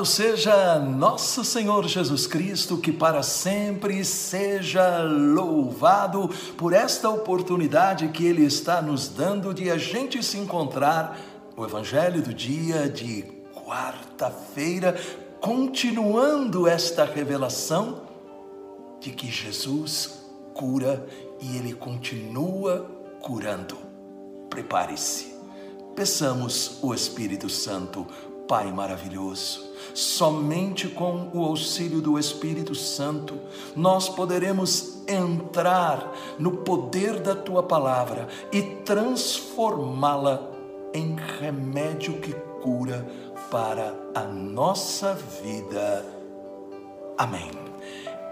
Louvado seja nosso Senhor Jesus Cristo, que para sempre seja louvado por esta oportunidade que Ele está nos dando de a gente se encontrar no Evangelho do dia de quarta-feira, continuando esta revelação de que Jesus cura e Ele continua curando. Prepare-se. Peçamos o Espírito Santo Pai maravilhoso, somente com o auxílio do Espírito Santo nós poderemos entrar no poder da tua palavra e transformá-la em remédio que cura para a nossa vida. Amém.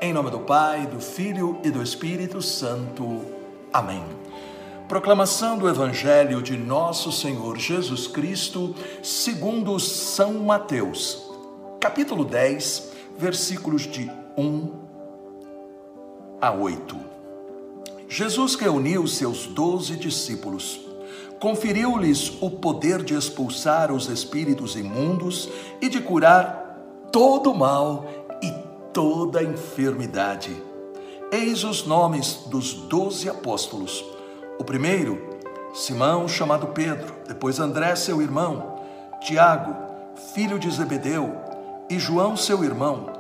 Em nome do Pai, do Filho e do Espírito Santo. Amém. Proclamação do Evangelho de Nosso Senhor Jesus Cristo, segundo São Mateus, capítulo 10, versículos de 1 a 8. Jesus reuniu seus doze discípulos, conferiu-lhes o poder de expulsar os espíritos imundos e de curar todo mal e toda enfermidade. Eis os nomes dos doze apóstolos o primeiro, Simão, chamado Pedro, depois André, seu irmão, Tiago, filho de Zebedeu, e João, seu irmão,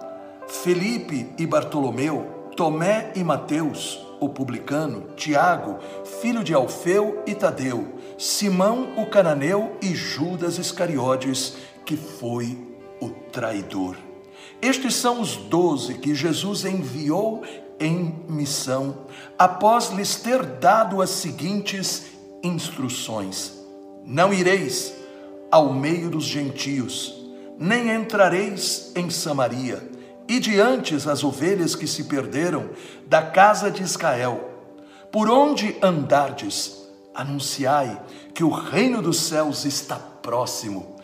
Felipe e Bartolomeu, Tomé e Mateus, o publicano, Tiago, filho de Alfeu e Tadeu, Simão o cananeu e Judas Iscariotes, que foi o traidor. Estes são os doze que Jesus enviou em missão, após lhes ter dado as seguintes instruções: Não ireis ao meio dos gentios, nem entrareis em Samaria, e diante as ovelhas que se perderam da casa de Israel. Por onde andardes, anunciai que o reino dos céus está próximo.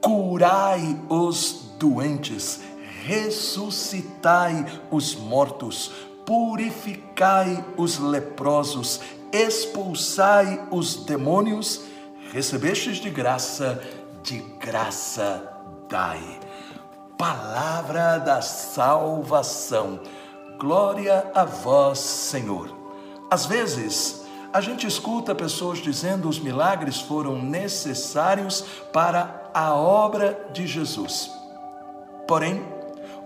Curai os doentes, ressuscitai os mortos, purificai os leprosos, expulsai os demônios, recebestes de graça, de graça dai. Palavra da salvação. Glória a vós, Senhor. Às vezes, a gente escuta pessoas dizendo os milagres foram necessários para a obra de Jesus. Porém,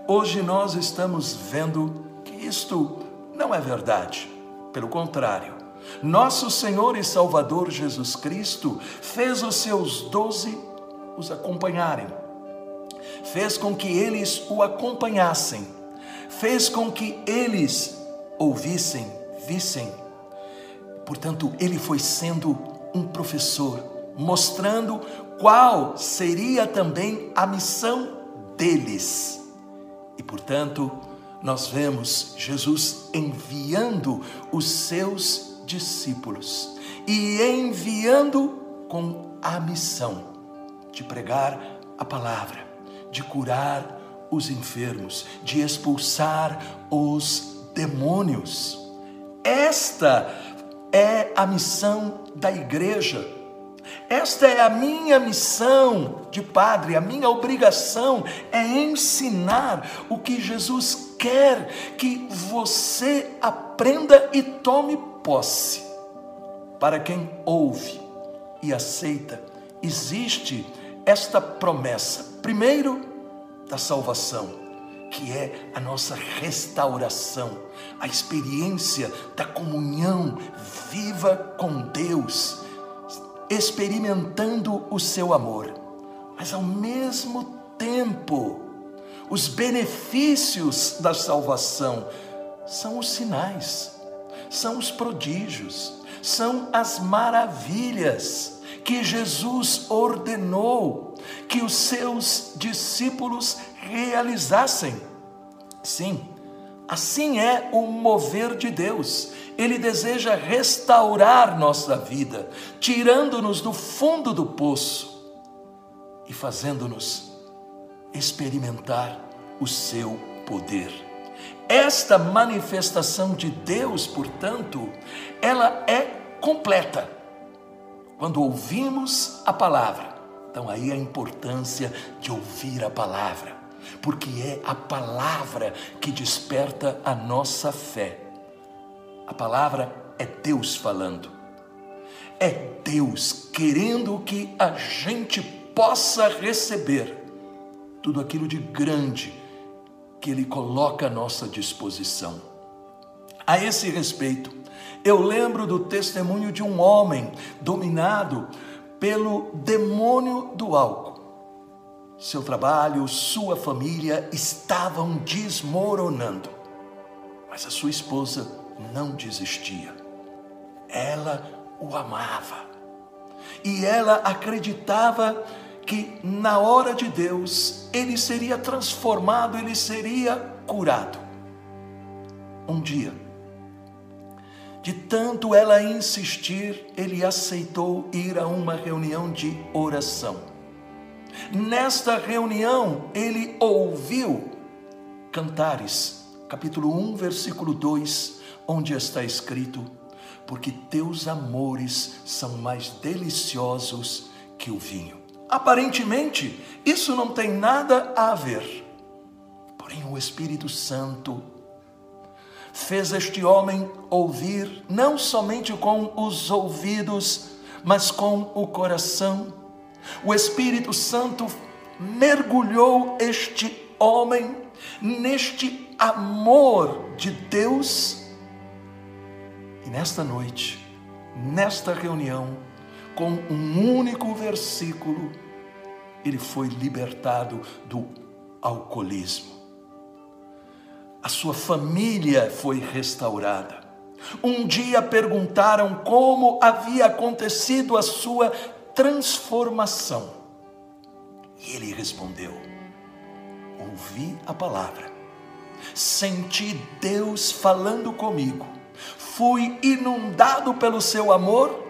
hoje nós estamos vendo isto não é verdade. Pelo contrário, nosso Senhor e Salvador Jesus Cristo fez os seus doze os acompanharem, fez com que eles o acompanhassem, fez com que eles ouvissem, vissem. Portanto, ele foi sendo um professor, mostrando qual seria também a missão deles. E, portanto, nós vemos Jesus enviando os seus discípulos e enviando com a missão de pregar a palavra, de curar os enfermos, de expulsar os demônios. Esta é a missão da igreja. Esta é a minha missão de padre, a minha obrigação é ensinar o que Jesus quer que você aprenda e tome posse. Para quem ouve e aceita, existe esta promessa. Primeiro, da salvação, que é a nossa restauração, a experiência da comunhão viva com Deus, experimentando o seu amor. Mas ao mesmo tempo, os benefícios da salvação são os sinais, são os prodígios, são as maravilhas que Jesus ordenou que os seus discípulos realizassem. Sim, assim é o mover de Deus. Ele deseja restaurar nossa vida, tirando-nos do fundo do poço e fazendo-nos experimentar o seu poder. Esta manifestação de Deus, portanto, ela é completa. Quando ouvimos a palavra, então aí a importância de ouvir a palavra. Porque é a palavra que desperta a nossa fé. A palavra é Deus falando. É Deus querendo que a gente possa receber tudo aquilo de grande que Ele coloca à nossa disposição. A esse respeito, eu lembro do testemunho de um homem dominado pelo demônio do álcool. Seu trabalho, sua família estavam desmoronando, mas a sua esposa não desistia. Ela o amava e ela acreditava que na hora de Deus ele seria transformado, ele seria curado. Um dia, de tanto ela insistir, ele aceitou ir a uma reunião de oração. Nesta reunião, ele ouviu Cantares, capítulo 1, versículo 2, onde está escrito: Porque teus amores são mais deliciosos que o vinho. Aparentemente, isso não tem nada a ver. Porém, o Espírito Santo fez este homem ouvir não somente com os ouvidos, mas com o coração. O Espírito Santo mergulhou este homem neste amor de Deus. E nesta noite, nesta reunião, com um único versículo, ele foi libertado do alcoolismo. A sua família foi restaurada. Um dia perguntaram como havia acontecido a sua transformação. E ele respondeu: Ouvi a palavra, senti Deus falando comigo, fui inundado pelo seu amor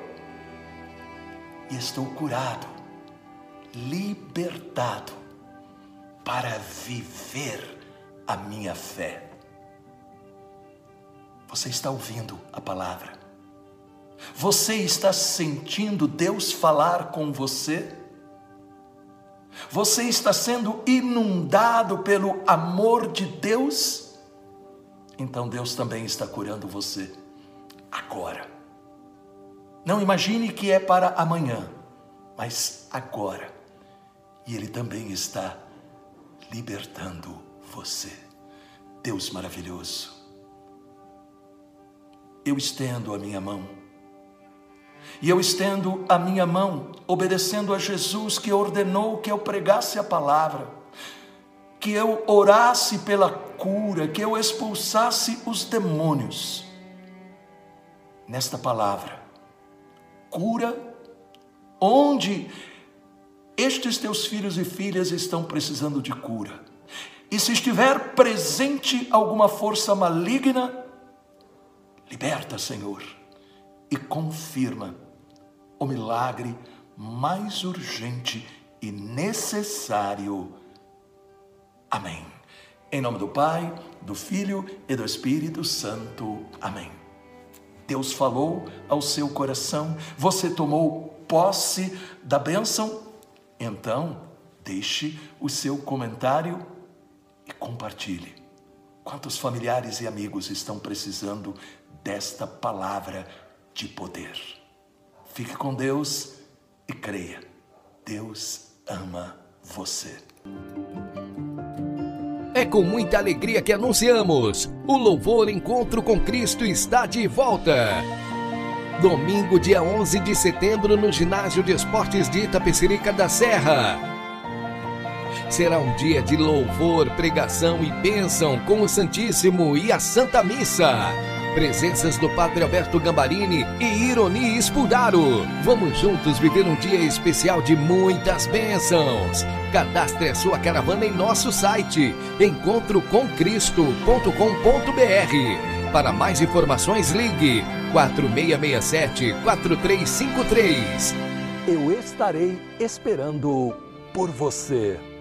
e estou curado libertado para viver a minha fé. Você está ouvindo a palavra? Você está sentindo Deus falar com você? Você está sendo inundado pelo amor de Deus? Então Deus também está curando você agora. Não imagine que é para amanhã, mas agora. E Ele também está libertando você. Deus maravilhoso. Eu estendo a minha mão. E eu estendo a minha mão, obedecendo a Jesus que ordenou que eu pregasse a palavra, que eu orasse pela cura, que eu expulsasse os demônios. Nesta palavra, cura, onde estes teus filhos e filhas estão precisando de cura. E se estiver presente alguma força maligna, liberta, Senhor, e confirma o milagre mais urgente e necessário. Amém. Em nome do Pai, do Filho e do Espírito Santo. Amém. Deus falou ao seu coração, você tomou posse da bênção então, deixe o seu comentário e compartilhe. Quantos familiares e amigos estão precisando desta palavra de poder? Fique com Deus e creia. Deus ama você. É com muita alegria que anunciamos: o Louvor Encontro com Cristo está de volta. Domingo, dia 11 de setembro, no Ginásio de Esportes de Itapecerica da Serra. Será um dia de louvor, pregação e bênção com o Santíssimo e a Santa Missa. Presenças do Padre Alberto Gambarini e Ironi Espudaro. Vamos juntos viver um dia especial de muitas bênçãos. Cadastre a sua caravana em nosso site encontrocomcristo.com.br. Para mais informações, ligue 4667 4353. Eu estarei esperando por você.